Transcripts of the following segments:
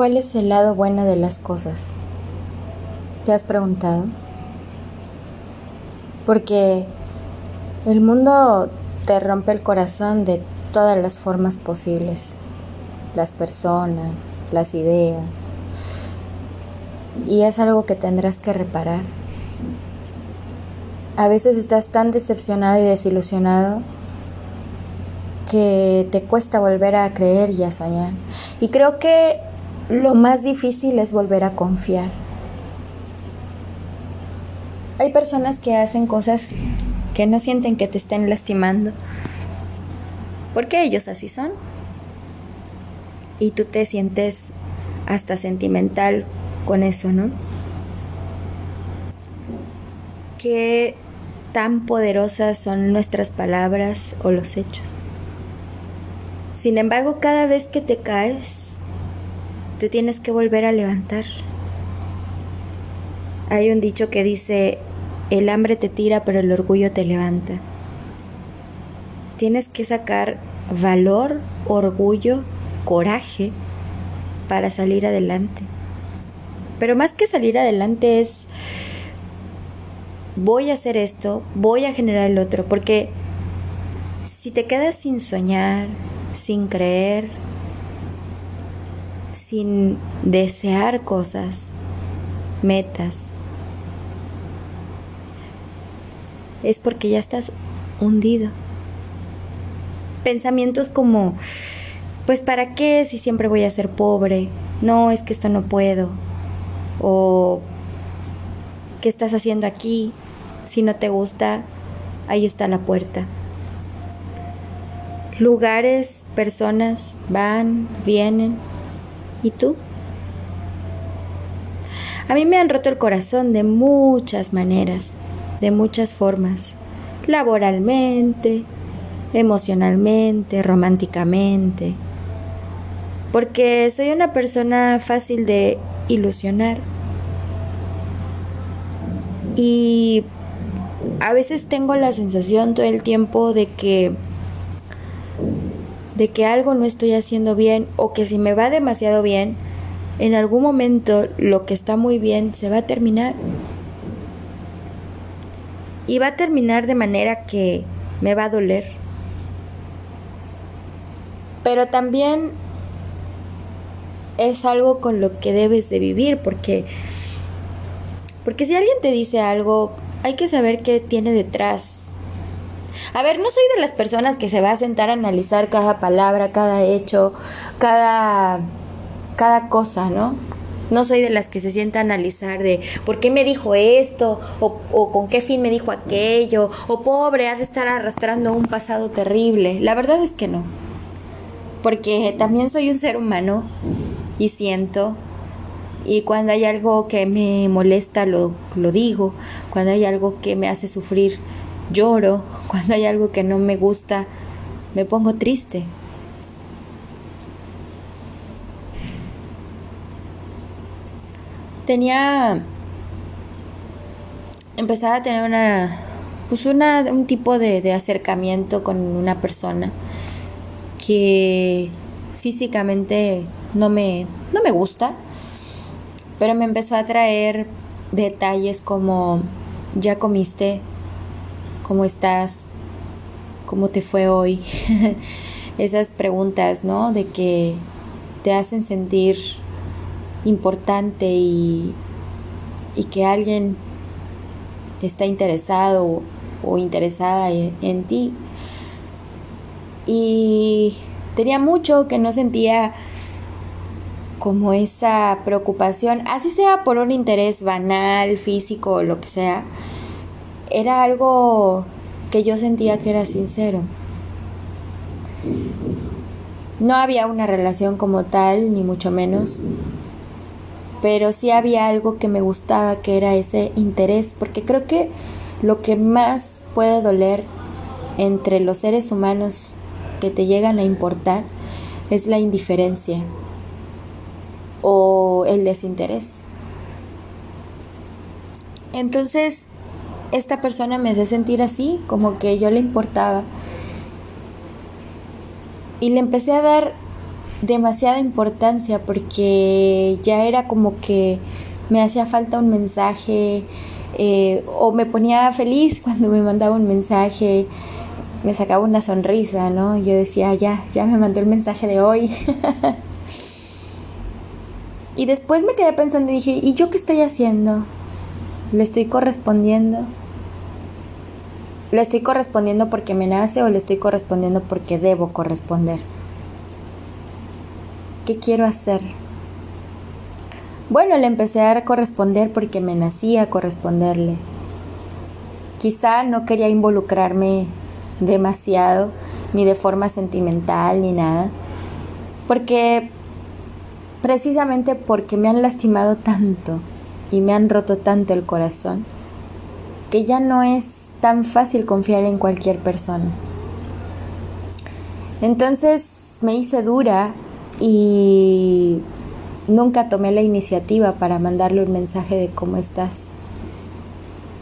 ¿Cuál es el lado bueno de las cosas? ¿Te has preguntado? Porque el mundo te rompe el corazón de todas las formas posibles. Las personas, las ideas. Y es algo que tendrás que reparar. A veces estás tan decepcionado y desilusionado que te cuesta volver a creer y a soñar. Y creo que lo más difícil es volver a confiar. Hay personas que hacen cosas que no sienten que te estén lastimando. Porque ellos así son. Y tú te sientes hasta sentimental con eso, ¿no? Qué tan poderosas son nuestras palabras o los hechos. Sin embargo, cada vez que te caes, te tienes que volver a levantar. Hay un dicho que dice, el hambre te tira, pero el orgullo te levanta. Tienes que sacar valor, orgullo, coraje para salir adelante. Pero más que salir adelante es, voy a hacer esto, voy a generar el otro, porque si te quedas sin soñar, sin creer, sin desear cosas, metas, es porque ya estás hundido. Pensamientos como, pues para qué si siempre voy a ser pobre, no, es que esto no puedo, o ¿qué estás haciendo aquí? Si no te gusta, ahí está la puerta. Lugares, personas van, vienen. ¿Y tú? A mí me han roto el corazón de muchas maneras, de muchas formas. Laboralmente, emocionalmente, románticamente. Porque soy una persona fácil de ilusionar. Y a veces tengo la sensación todo el tiempo de que de que algo no estoy haciendo bien o que si me va demasiado bien, en algún momento lo que está muy bien se va a terminar. Y va a terminar de manera que me va a doler. Pero también es algo con lo que debes de vivir porque porque si alguien te dice algo, hay que saber qué tiene detrás. A ver, no soy de las personas que se va a sentar a analizar cada palabra, cada hecho, cada cada cosa, ¿no? No soy de las que se sienta a analizar de por qué me dijo esto, o, o, con qué fin me dijo aquello, o pobre, has de estar arrastrando un pasado terrible. La verdad es que no. Porque también soy un ser humano y siento y cuando hay algo que me molesta lo, lo digo, cuando hay algo que me hace sufrir lloro, cuando hay algo que no me gusta me pongo triste. Tenía empezaba a tener una pues una, un tipo de, de acercamiento con una persona que físicamente no me, no me gusta, pero me empezó a traer detalles como, ¿ya comiste? ¿Cómo estás? ¿Cómo te fue hoy? Esas preguntas, ¿no? De que te hacen sentir importante y, y que alguien está interesado o, interesada en, en ti. Y tenía mucho que no sentía como esa preocupación, así sea por un interés banal, físico o lo que sea, era algo que yo sentía que era sincero. No había una relación como tal, ni mucho menos, pero sí había algo que me gustaba, que era ese interés, porque creo que lo que más puede doler entre los seres humanos que te llegan a importar es la indiferencia o el desinterés. Entonces, esta persona me hace sentir así, como que yo le importaba. Y le empecé a dar demasiada importancia porque ya era como que me hacía falta un mensaje eh, o me ponía feliz cuando me mandaba un mensaje, me sacaba una sonrisa, ¿no? Yo decía, ya, ya me mandó el mensaje de hoy. y después me quedé pensando y dije, ¿y yo qué estoy haciendo? ¿Le estoy correspondiendo? ¿Le estoy correspondiendo porque me nace o le estoy correspondiendo porque debo corresponder? ¿Qué quiero hacer? Bueno, le empecé a corresponder porque me nacía corresponderle. Quizá no quería involucrarme demasiado, ni de forma sentimental, ni nada, porque precisamente porque me han lastimado tanto y me han roto tanto el corazón, que ya no es tan fácil confiar en cualquier persona. Entonces me hice dura y nunca tomé la iniciativa para mandarle un mensaje de cómo estás.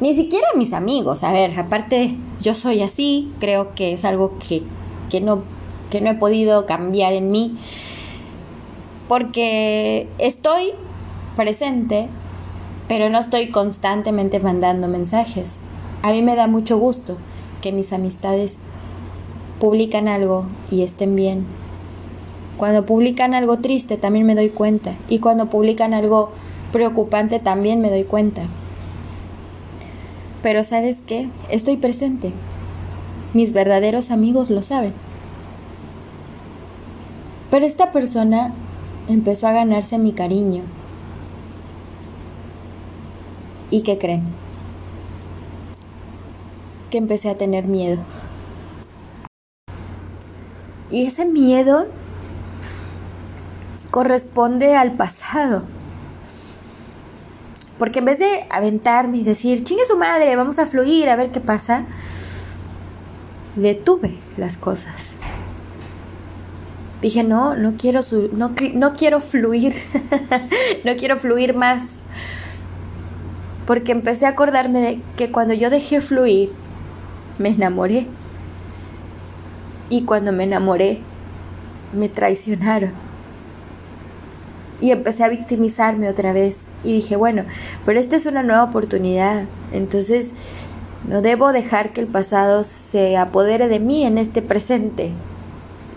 Ni siquiera a mis amigos, a ver, aparte yo soy así, creo que es algo que, que, no, que no he podido cambiar en mí, porque estoy presente, pero no estoy constantemente mandando mensajes. A mí me da mucho gusto que mis amistades publican algo y estén bien cuando publican algo triste también me doy cuenta. Y cuando publican algo preocupante también me doy cuenta. Pero sabes qué? Estoy presente. Mis verdaderos amigos lo saben. Pero esta persona empezó a ganarse mi cariño. ¿Y qué creen? Que empecé a tener miedo. Y ese miedo corresponde al pasado. Porque en vez de aventarme y decir, chingue su madre, vamos a fluir, a ver qué pasa, detuve las cosas. Dije, no, no quiero, no, no quiero fluir, no quiero fluir más. Porque empecé a acordarme de que cuando yo dejé fluir, me enamoré. Y cuando me enamoré, me traicionaron y empecé a victimizarme otra vez. Y dije, bueno, pero esta es una nueva oportunidad. Entonces, no debo dejar que el pasado se apodere de mí en este presente.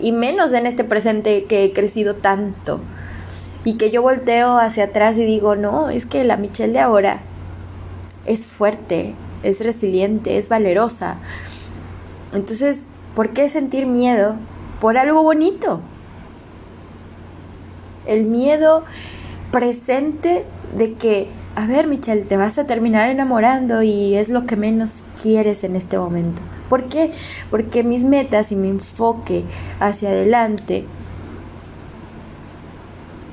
Y menos en este presente que he crecido tanto. Y que yo volteo hacia atrás y digo, no, es que la Michelle de ahora es fuerte, es resiliente, es valerosa. Entonces, ¿por qué sentir miedo por algo bonito? el miedo presente de que, a ver, Michelle, te vas a terminar enamorando y es lo que menos quieres en este momento. ¿Por qué? Porque mis metas y mi enfoque hacia adelante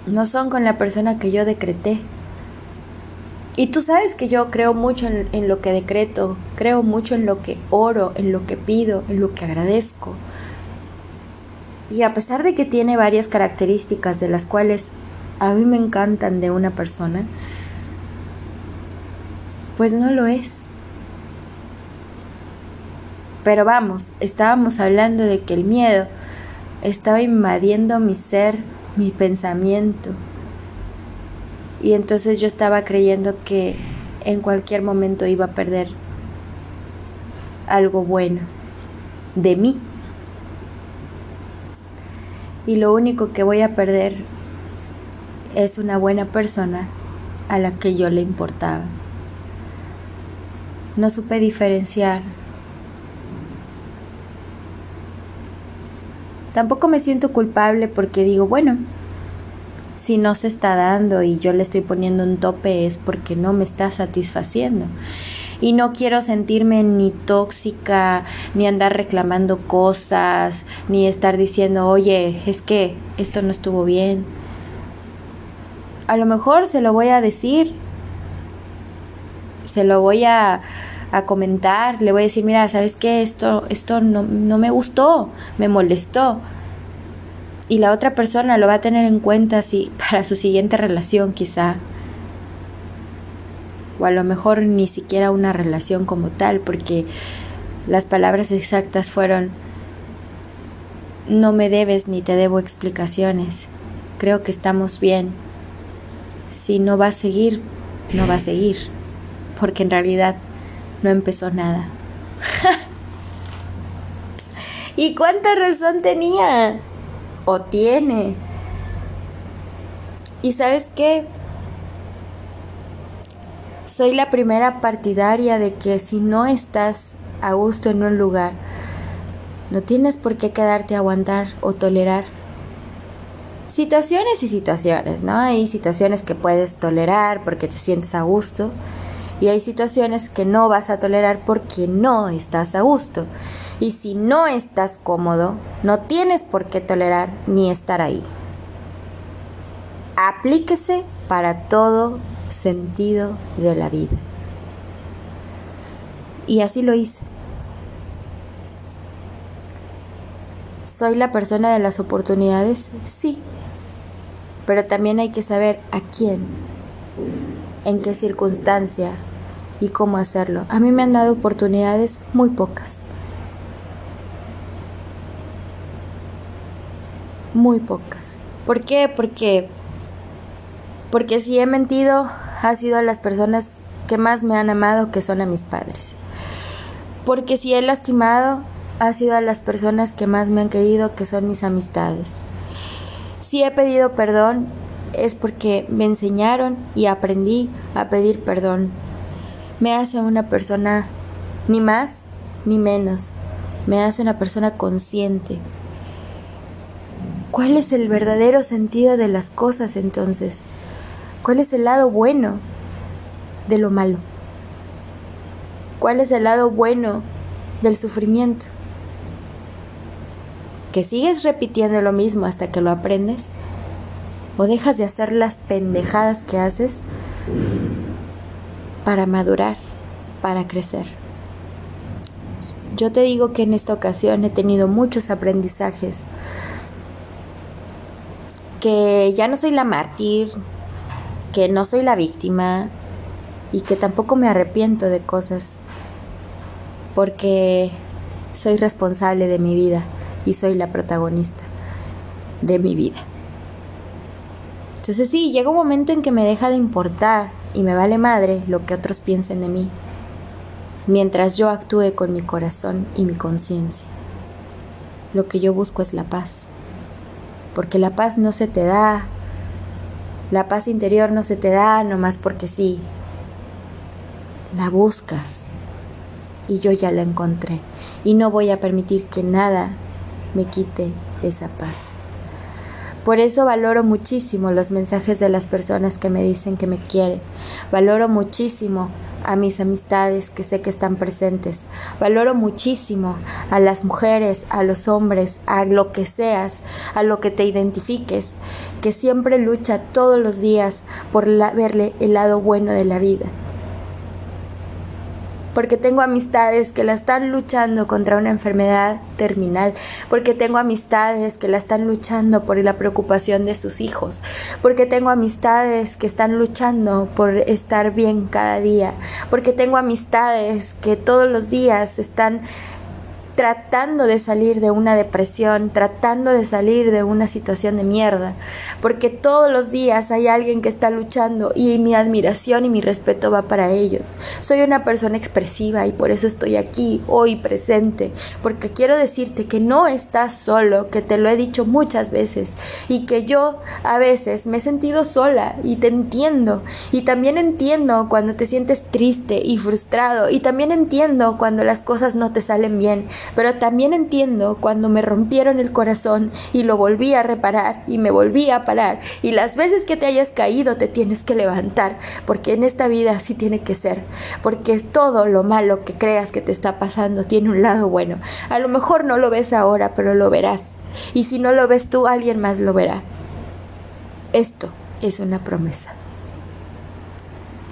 no son con la persona que yo decreté. Y tú sabes que yo creo mucho en, en, lo que decreto, creo mucho en lo que oro, en lo que pido, en lo que agradezco. Y a pesar de que tiene varias características de las cuales a mí me encantan de una persona, pues no lo es. Pero vamos, estábamos hablando de que el miedo estaba invadiendo mi ser, mi pensamiento. Y entonces yo estaba creyendo que en cualquier momento iba a perder algo bueno de mí y lo único que voy a perder es una buena persona a la que yo le importaba. No supe diferenciar. Tampoco me siento culpable porque digo, bueno, si no se está dando y yo le estoy poniendo un tope es porque no me está satisfaciendo y no quiero sentirme ni tóxica, ni andar reclamando cosas, ni estar diciendo, oye, es que esto no estuvo bien. A lo mejor se lo voy a decir, se lo voy a, comentar, le voy a decir, mira, ¿sabes qué? Esto, esto no, no me gustó, me molestó. Y la otra persona lo va a tener en cuenta si para su siguiente relación quizá o a lo mejor ni siquiera una relación como tal, porque las palabras exactas fueron, no me debes ni te debo explicaciones. Creo que estamos bien. Si no va a seguir, no va a seguir. Porque en realidad no empezó nada. ¿Y cuánta razón tenía? O tiene. ¿Y sabes qué? Soy la primera partidaria de que si no estás a gusto en un lugar, no tienes por qué quedarte a aguantar o tolerar. Situaciones y situaciones, ¿no? Hay situaciones que puedes tolerar porque te sientes a gusto y hay situaciones que no vas a tolerar porque no estás a gusto. Y si no estás cómodo, no tienes por qué tolerar ni estar ahí. Aplíquese para todo sentido de la vida. Y así lo hice. ¿Soy la persona de las oportunidades? Sí. Pero también hay que saber a quién, en qué circunstancia y cómo hacerlo. A mí me han dado oportunidades muy pocas. Muy pocas. ¿Por qué? Porque porque si he mentido ha sido a las personas que más me han amado, que son a mis padres. Porque si he lastimado ha sido a las personas que más me han querido, que son mis amistades. Si he pedido perdón es porque me enseñaron y aprendí a pedir perdón. Me hace una persona ni más ni menos. Me hace una persona consciente. ¿Cuál es el verdadero sentido de las cosas entonces? ¿Cuál es el lado bueno de lo malo? ¿Cuál es el lado bueno del sufrimiento? ¿Que sigues repitiendo lo mismo hasta que lo aprendes? ¿O dejas de hacer las pendejadas que haces para madurar, para crecer? Yo te digo que en esta ocasión he tenido muchos aprendizajes, que ya no soy la mártir, que no soy la víctima y que tampoco me arrepiento de cosas porque soy responsable de mi vida y soy la protagonista de mi vida. Entonces sí, llega un momento en que me deja de importar y me vale madre lo que otros piensen de mí, mientras yo actúe con mi corazón y mi conciencia. Lo que yo busco es la paz, porque la paz no se te da la paz interior no se te da nomás porque sí. La buscas. Y yo ya la encontré. Y no voy a permitir que nada me quite esa paz. Por eso valoro muchísimo los mensajes de las personas que me dicen que me quieren. Valoro muchísimo a mis amistades que sé que están presentes. Valoro muchísimo a las mujeres, a los hombres, a lo que seas, a lo que te identifiques, que siempre lucha todos los días por verle el lado bueno de la vida porque tengo amistades que la están luchando contra una enfermedad terminal, porque tengo amistades que la están luchando por la preocupación de sus hijos, porque tengo amistades que están luchando por estar bien cada día, porque tengo amistades que todos los días están tratando de salir de una depresión, tratando de salir de una situación de mierda, porque todos los días hay alguien que está luchando y mi admiración y mi respeto va para ellos. Soy una persona expresiva y por eso estoy aquí hoy presente, porque quiero decirte que no estás solo, que te lo he dicho muchas veces. Y que yo a veces me he sentido sola y te entiendo. Y también entiendo cuando te sientes triste y frustrado. Y también entiendo cuando las cosas no te salen bien, pero también entiendo cuando me rompieron el corazón y lo volví a reparar y me volví a parar. Y las veces que te hayas caído te tienes que levantar porque en esta vida así tiene que ser porque todo lo malo que creas que te está pasando tiene un lado bueno. A lo mejor no lo ves ahora pero lo verás. Y si no lo ves tú alguien más lo verá. Esto es una promesa